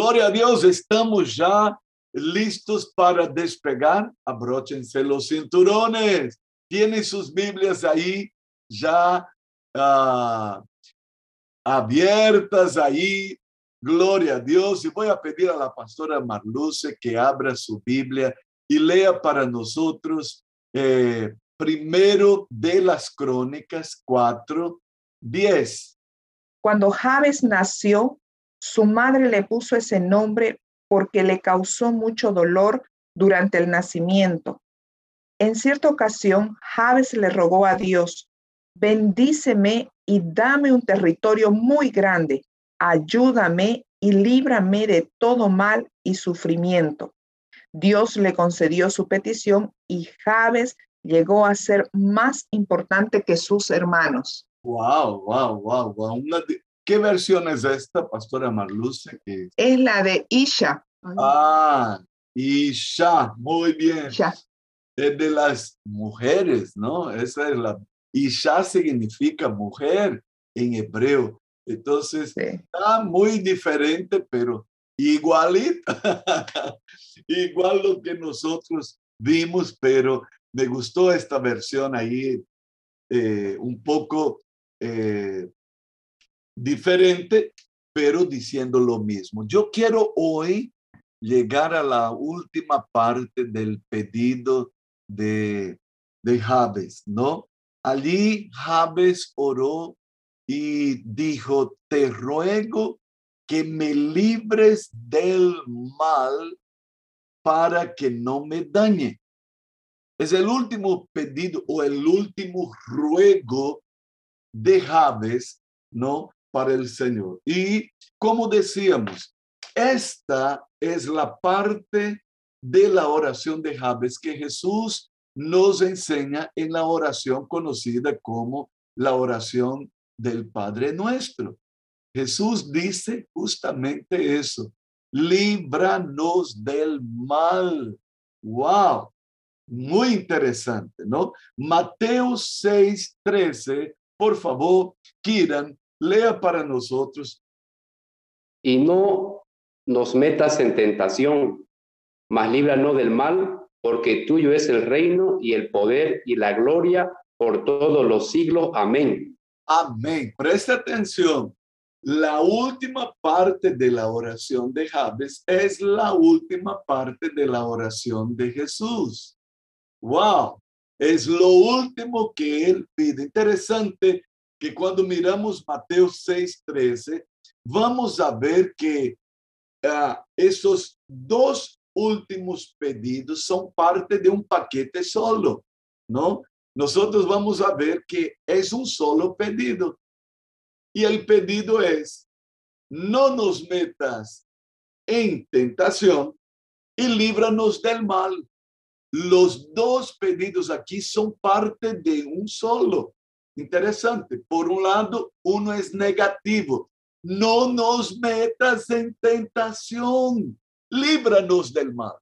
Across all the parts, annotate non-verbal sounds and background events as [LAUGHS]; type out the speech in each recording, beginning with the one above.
Gloria a Dios, estamos ya listos para despegar. Abróchense los cinturones. Tienen sus Biblias ahí ya ah, abiertas ahí. Gloria a Dios. Y voy a pedir a la pastora Marluce que abra su Biblia y lea para nosotros eh, primero de las crónicas 4, 10. Cuando Javes nació, su madre le puso ese nombre porque le causó mucho dolor durante el nacimiento. En cierta ocasión, Javes le rogó a Dios, bendíceme y dame un territorio muy grande, ayúdame y líbrame de todo mal y sufrimiento. Dios le concedió su petición y Javes llegó a ser más importante que sus hermanos. Wow, wow, wow, wow. ¿Qué versión es esta, Pastora Marluce? Es la de Isha. Ah, Isha, muy bien. Es de las mujeres, ¿no? Esa es la. Isha significa mujer en hebreo. Entonces, está muy diferente, pero igualita. [LAUGHS] Igual lo que nosotros vimos, pero me gustó esta versión ahí, eh, un poco eh, diferente, pero diciendo lo mismo. Yo quiero hoy llegar a la última parte del pedido de, de ¿no? Allí Jabes oró y dijo, te ruego que me libres del mal para que no me dañe. Es el último pedido o el último ruego de Jabes, ¿no? Para el Señor. Y como decíamos, esta es la parte de la oración de Jabes que Jesús nos enseña en la oración conocida como la oración del Padre Nuestro. Jesús dice justamente eso, líbranos del mal. ¡Wow! Muy interesante, ¿no? Mateo 6, 13, por favor, Kiran, Lea para nosotros. Y no nos metas en tentación, mas líbranos del mal, porque tuyo es el reino y el poder y la gloria por todos los siglos. Amén. Amén. Presta atención. La última parte de la oración de Jabes es la última parte de la oración de Jesús. Wow, es lo último que él pide. Interesante que cuando miramos Mateo 6:13, vamos a ver que uh, esos dos últimos pedidos son parte de un paquete solo, ¿no? Nosotros vamos a ver que es un solo pedido. Y el pedido es, no nos metas en tentación y líbranos del mal. Los dos pedidos aquí son parte de un solo. Interesante. Por un lado, uno es negativo. No nos metas en tentación. Líbranos del mal.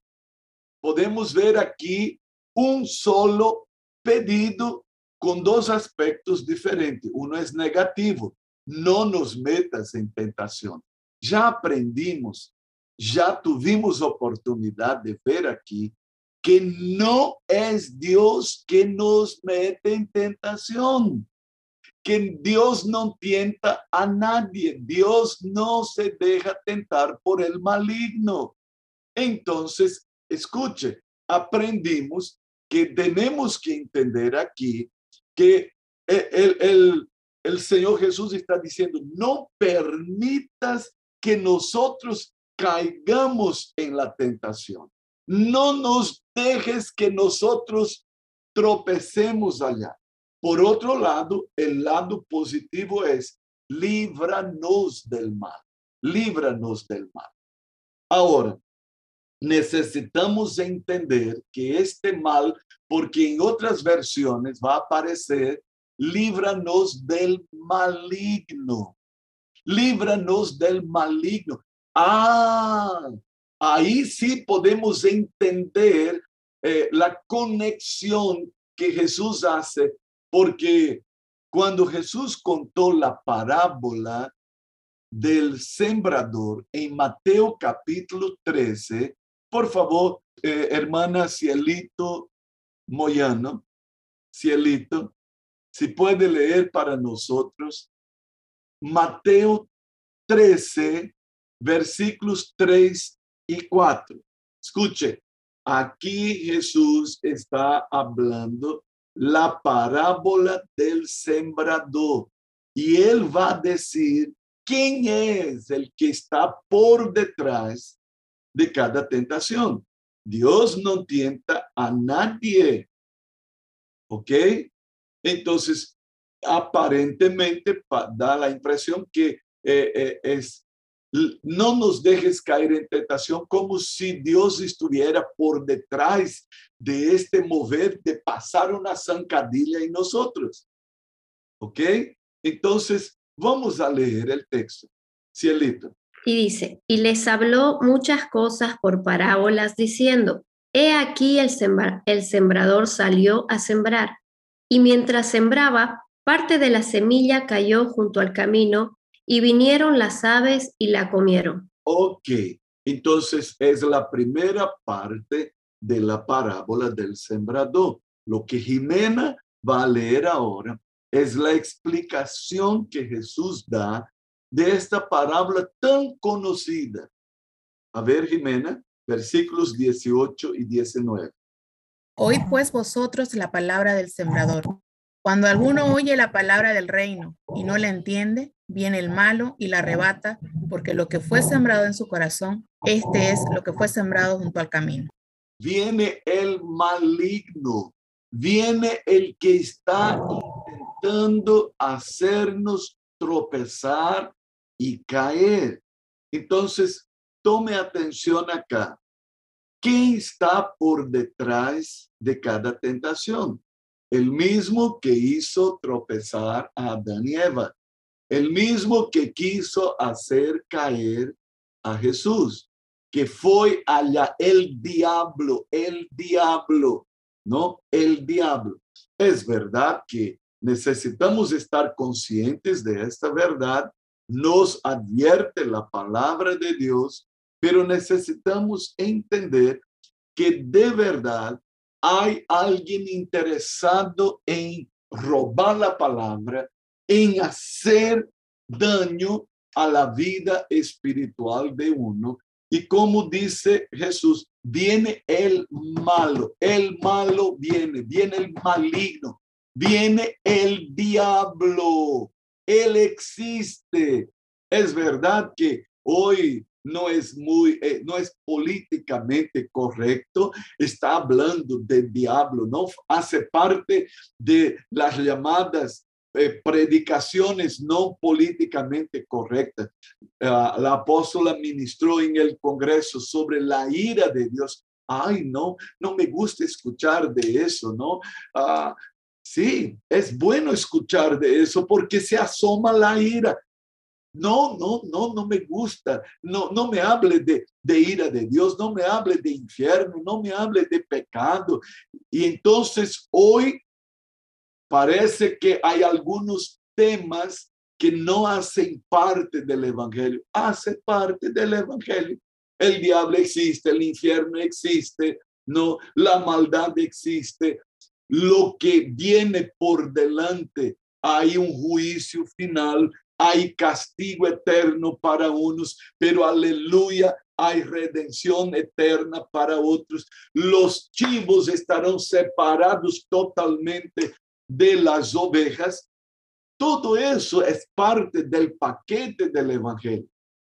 Podemos ver aquí un solo pedido con dos aspectos diferentes. Uno es negativo. No nos metas en tentación. Ya aprendimos, ya tuvimos oportunidad de ver aquí que no es Dios que nos mete en tentación, que Dios no tienta a nadie, Dios no se deja tentar por el maligno. Entonces, escuche, aprendimos que tenemos que entender aquí que el, el, el Señor Jesús está diciendo, no permitas que nosotros caigamos en la tentación. No nos dejes que nosotros tropecemos allá. Por otro lado, el lado positivo es líbranos del mal, líbranos del mal. Ahora, necesitamos entender que este mal, porque en otras versiones va a aparecer, líbranos del maligno, líbranos del maligno. Ah, ahí sí podemos entender eh, la conexión que Jesús hace, porque cuando Jesús contó la parábola del sembrador en Mateo capítulo 13. Por favor, eh, hermana Cielito Moyano, Cielito, si puede leer para nosotros Mateo 13, versículos 3 y 4. Escuche, aquí Jesús está hablando la parábola del sembrador y él va a decir quién es el que está por detrás de cada tentación. Dios no tienta a nadie. ¿Ok? Entonces, aparentemente da la impresión que eh, eh, es, no nos dejes caer en tentación como si Dios estuviera por detrás de este mover de pasar una zancadilla en nosotros. ¿Ok? Entonces, vamos a leer el texto. Cielito. Y dice, y les habló muchas cosas por parábolas diciendo, he aquí el, el sembrador salió a sembrar, y mientras sembraba, parte de la semilla cayó junto al camino, y vinieron las aves y la comieron. Ok, entonces es la primera parte de la parábola del sembrador. Lo que Jimena va a leer ahora es la explicación que Jesús da de esta parábola tan conocida. A ver, Jimena, versículos 18 y 19. Oíd pues vosotros la palabra del sembrador. Cuando alguno oye la palabra del reino y no la entiende, viene el malo y la arrebata, porque lo que fue sembrado en su corazón, este es lo que fue sembrado junto al camino. Viene el maligno, viene el que está intentando hacernos tropezar y caer. Entonces, tome atención acá. ¿Quién está por detrás de cada tentación? El mismo que hizo tropezar a Adán y Eva. El mismo que quiso hacer caer a Jesús. Que fue allá el diablo, el diablo, ¿no? El diablo. Es verdad que necesitamos estar conscientes de esta verdad nos advierte la palabra de Dios, pero necesitamos entender que de verdad hay alguien interesado en robar la palabra, en hacer daño a la vida espiritual de uno. Y como dice Jesús, viene el malo, el malo viene, viene el maligno, viene el diablo él existe. Es verdad que hoy no es muy, eh, no es políticamente correcto, está hablando del diablo, no hace parte de las llamadas eh, predicaciones no políticamente correctas. Ah, la apóstola ministró en el Congreso sobre la ira de Dios. Ay, no, no me gusta escuchar de eso, ¿no? Ah, Sí, es bueno escuchar de eso porque se asoma la ira. No, no, no, no me gusta. No, no me hable de, de ira de Dios, no me hable de infierno, no me hable de pecado. Y entonces hoy parece que hay algunos temas que no hacen parte del Evangelio. Hace parte del Evangelio. El diablo existe, el infierno existe, no, la maldad existe, lo que viene por delante. Hay un juicio final, hay castigo eterno para unos, pero aleluya, hay redención eterna para otros. Los chivos estarán separados totalmente de las ovejas. Todo eso es parte del paquete del Evangelio,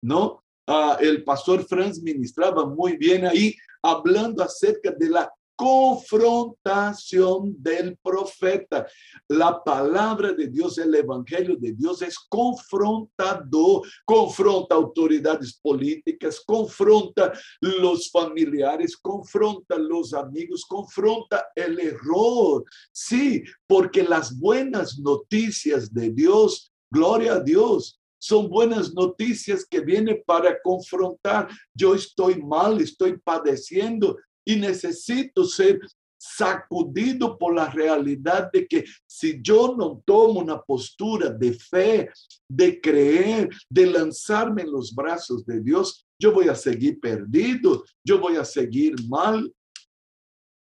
¿no? Ah, el pastor Franz ministraba muy bien ahí, hablando acerca de la confrontación del profeta. La palabra de Dios, el evangelio de Dios es confrontador, confronta autoridades políticas, confronta los familiares, confronta los amigos, confronta el error. Sí, porque las buenas noticias de Dios, gloria a Dios, son buenas noticias que vienen para confrontar. Yo estoy mal, estoy padeciendo, y necesito ser sacudido por la realidad de que si yo no tomo una postura de fe, de creer, de lanzarme en los brazos de Dios, yo voy a seguir perdido, yo voy a seguir mal.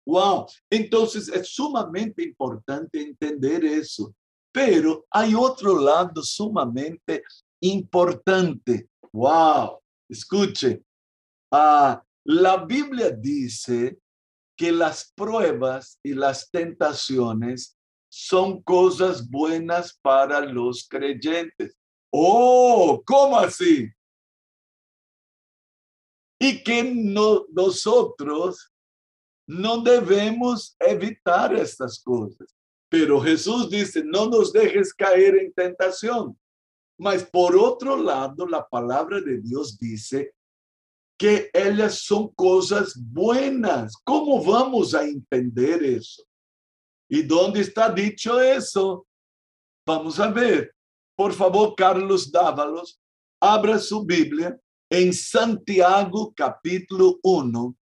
Wow, entonces es sumamente importante entender eso. Pero hay otro lado sumamente importante. Wow, escuche, ah, la Biblia dice que las pruebas y las tentaciones son cosas buenas para los creyentes. Oh, ¿cómo así? Y que no, nosotros no debemos evitar estas cosas. Pero Jesús dice, no nos dejes caer en tentación. Mas por otro lado, la palabra de Dios dice que ellas son cosas buenas. ¿Cómo vamos a entender eso? ¿Y dónde está dicho eso? Vamos a ver. Por favor, Carlos Dávalos, abra su Biblia en Santiago capítulo 1,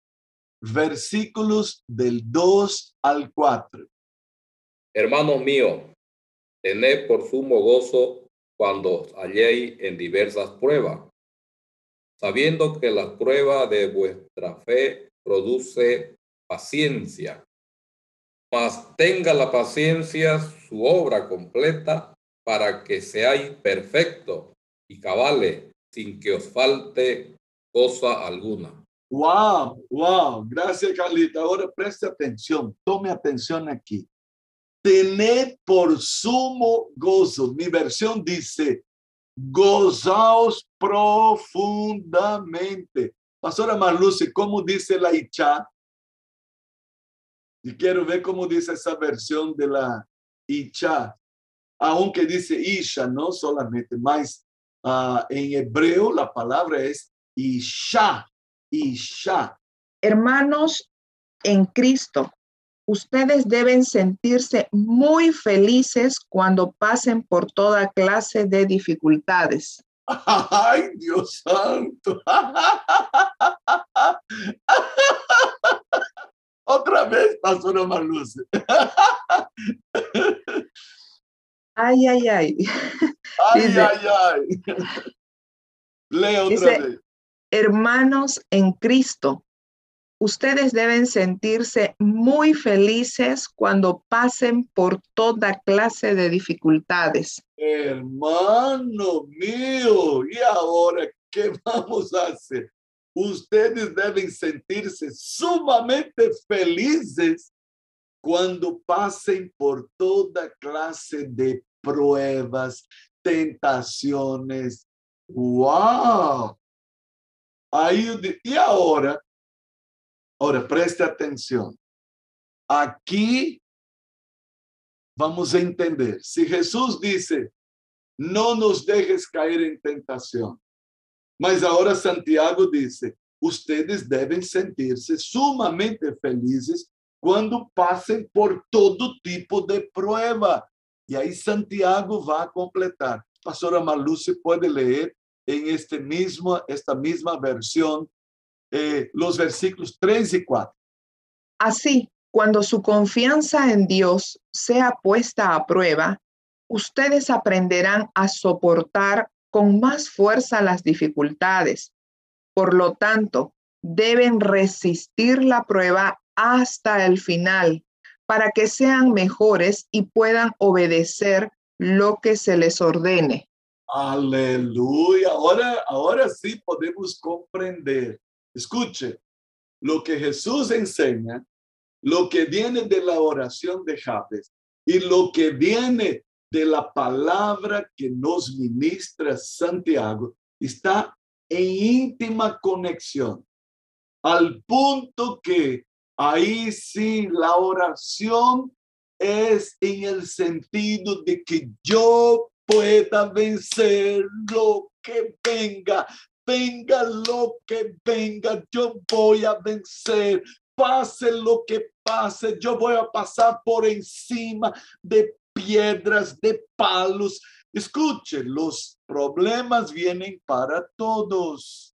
versículos del 2 al 4. Hermanos míos, tened por sumo gozo cuando halléis en diversas pruebas sabiendo que la prueba de vuestra fe produce paciencia. Mas tenga la paciencia su obra completa para que seáis perfecto y cabales sin que os falte cosa alguna. Wow, wow, gracias Carlita. Ahora preste atención, tome atención aquí. Tened por sumo gozo. Mi versión dice, gozaos profundamente. Pastora Marluce, ¿cómo dice la Icha? Y quiero ver cómo dice esa versión de la Icha. Aunque dice Isha, no solamente, más uh, en hebreo la palabra es Isha, Isha. Hermanos en Cristo, Ustedes deben sentirse muy felices cuando pasen por toda clase de dificultades. Ay, Dios santo. [LAUGHS] Otra vez pasó una luz. Ay, ay, ay. Ay, ay, ay. Lea otra vez. Hermanos en Cristo, ustedes deben sentirse muy felices cuando pasen por toda clase de dificultades. Hermano mío, ¿y ahora qué [LAUGHS] vamos a hacer? Ustedes deben sentirse sumamente felices cuando pasen por toda clase de pruebas, tentaciones. ¡Wow! Aí, e ahora Ahora, preste atención. Aquí vamos a entender. Si Jesús dice, no nos dejes caer en tentación. Mas ahora Santiago dice, ustedes deben sentirse sumamente felices cuando pasen por todo tipo de prueba. Y ahí Santiago va a completar. Pastora Maluce puede leer en este mismo, esta misma versión eh, los versículos 3 y 4. Así, cuando su confianza en Dios sea puesta a prueba, ustedes aprenderán a soportar con más fuerza las dificultades. Por lo tanto, deben resistir la prueba hasta el final para que sean mejores y puedan obedecer lo que se les ordene. Aleluya. Ahora, ahora sí podemos comprender Escuche, lo que Jesús enseña, lo que viene de la oración de Jabes y lo que viene de la palabra que nos ministra Santiago está en íntima conexión, al punto que ahí sí la oración es en el sentido de que yo pueda vencer lo que venga, venga lo que venga, yo voy a vencer. Pase lo que pase, yo voy a pasar por encima de piedras, de palos. Escuche, los problemas vienen para todos.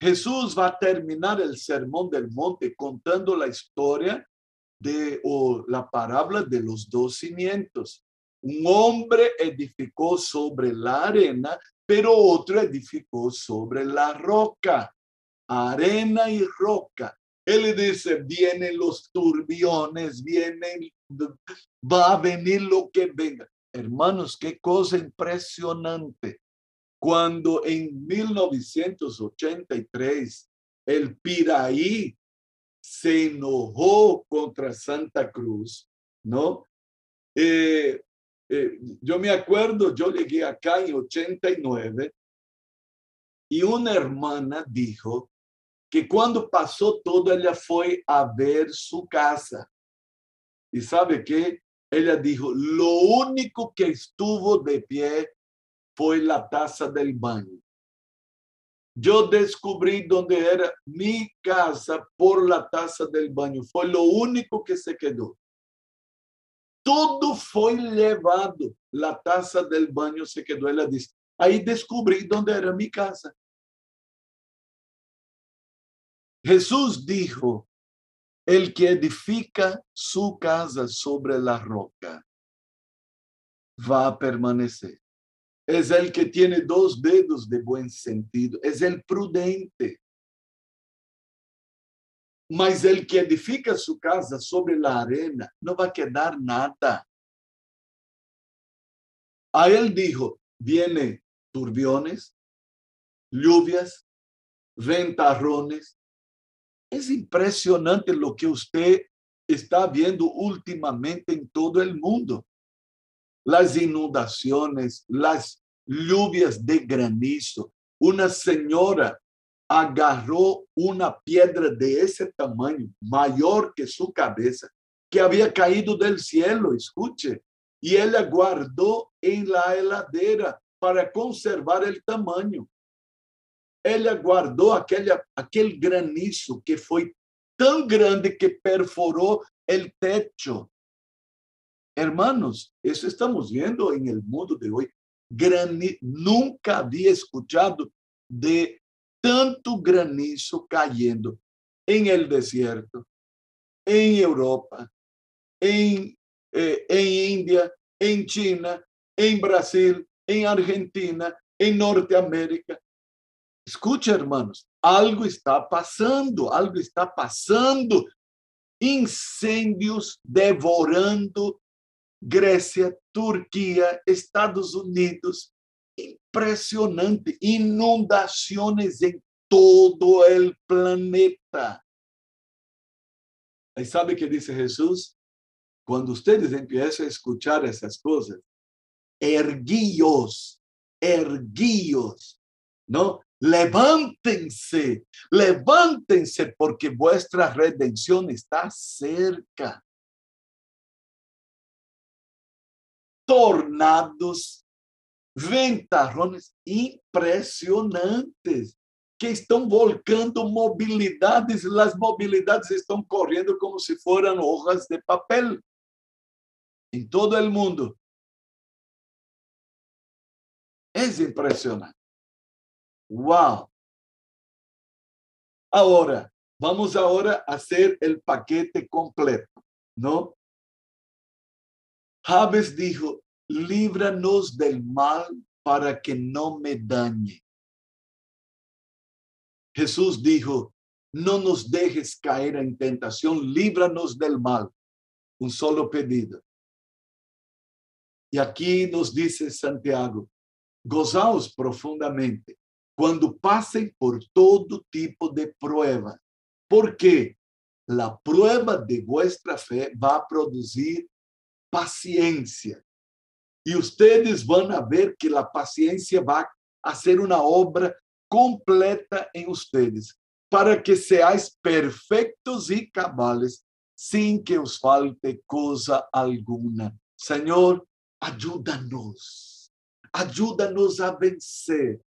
Jesús va a terminar el sermón del monte contando la historia de o la parábola de los dos cimientos. Un hombre edificó sobre la arena, pero otro edificó sobre la roca. Arena y roca. Él dice, vienen los turbiones, vienen, va a venir lo que venga. Hermanos, qué cosa impresionante. Cuando en 1983 el Piraí se enojó contra Santa Cruz, ¿no? Eh, eh, yo me acuerdo, yo llegué acá en 89 y una hermana dijo que cuando pasó todo, ella fue a ver su casa. Y sabe que ella dijo, lo único que estuvo de pie fue la taza del baño. Yo descubrí dónde era mi casa por la taza del baño. Fue lo único que se quedó. Todo fue llevado. La taza del baño se quedó. Ella dice, ahí descubrí dónde era mi casa. Jesús dijo, el que edifica su casa sobre la roca va a permanecer. Es el que tiene dos dedos de buen sentido, es el prudente. Mas el que edifica su casa sobre la arena no va a quedar nada. A él dijo, viene turbiones, lluvias, ventarrones. Es impresionante lo que usted está viendo últimamente en todo el mundo. Las inundaciones, las lluvias de granizo. Una señora agarró una piedra de ese tamaño, mayor que su cabeza, que había caído del cielo, escuche, y ella guardó en la heladera para conservar el tamaño. Ella guardó aquella, aquel granizo que fue tan grande que perforó el techo. Hermanos, eso estamos viendo en el mundo de hoy. Grani nunca había escuchado de tanto granizo cayendo en el desierto, en Europa, en, eh, en India, en China, en Brasil, en Argentina, en Norteamérica. Escucha, hermanos, algo está pasando, algo está pasando. Incêndios devorando Grécia, Turquia, Estados Unidos, impresionante, inundações em todo o planeta. Aí sabe o que disse Jesus? Quando vocês empiezam a escuchar essas coisas, erguíos, erguíos, não? Levantem-se, levantem-se, porque vuestra redenção está cerca. Tornados ventarrones impressionantes que estão volcando mobilidades, as mobilidades estão correndo como se fossem hojas de papel em todo o mundo. É impressionante. Uau! Agora, vamos agora hacer el paquete completo, ¿no? Javes dijo, líbranos del mal para que no me dañe. Jesús dijo, no nos dejes caer en tentación, líbranos del mal. Un solo pedido. Y aquí nos dice Santiago, gozaos profundamente cuando pasen por todo tipo de prueba, porque la prueba de vuestra fe va a producir paciencia. Ustedes van a ver que la paciencia va a hacer una obra completa en ustedes, para que seáis perfectos y cabales, sin que os falte cosa alguna. Señor, ayúdanos, ayúdanos a vencer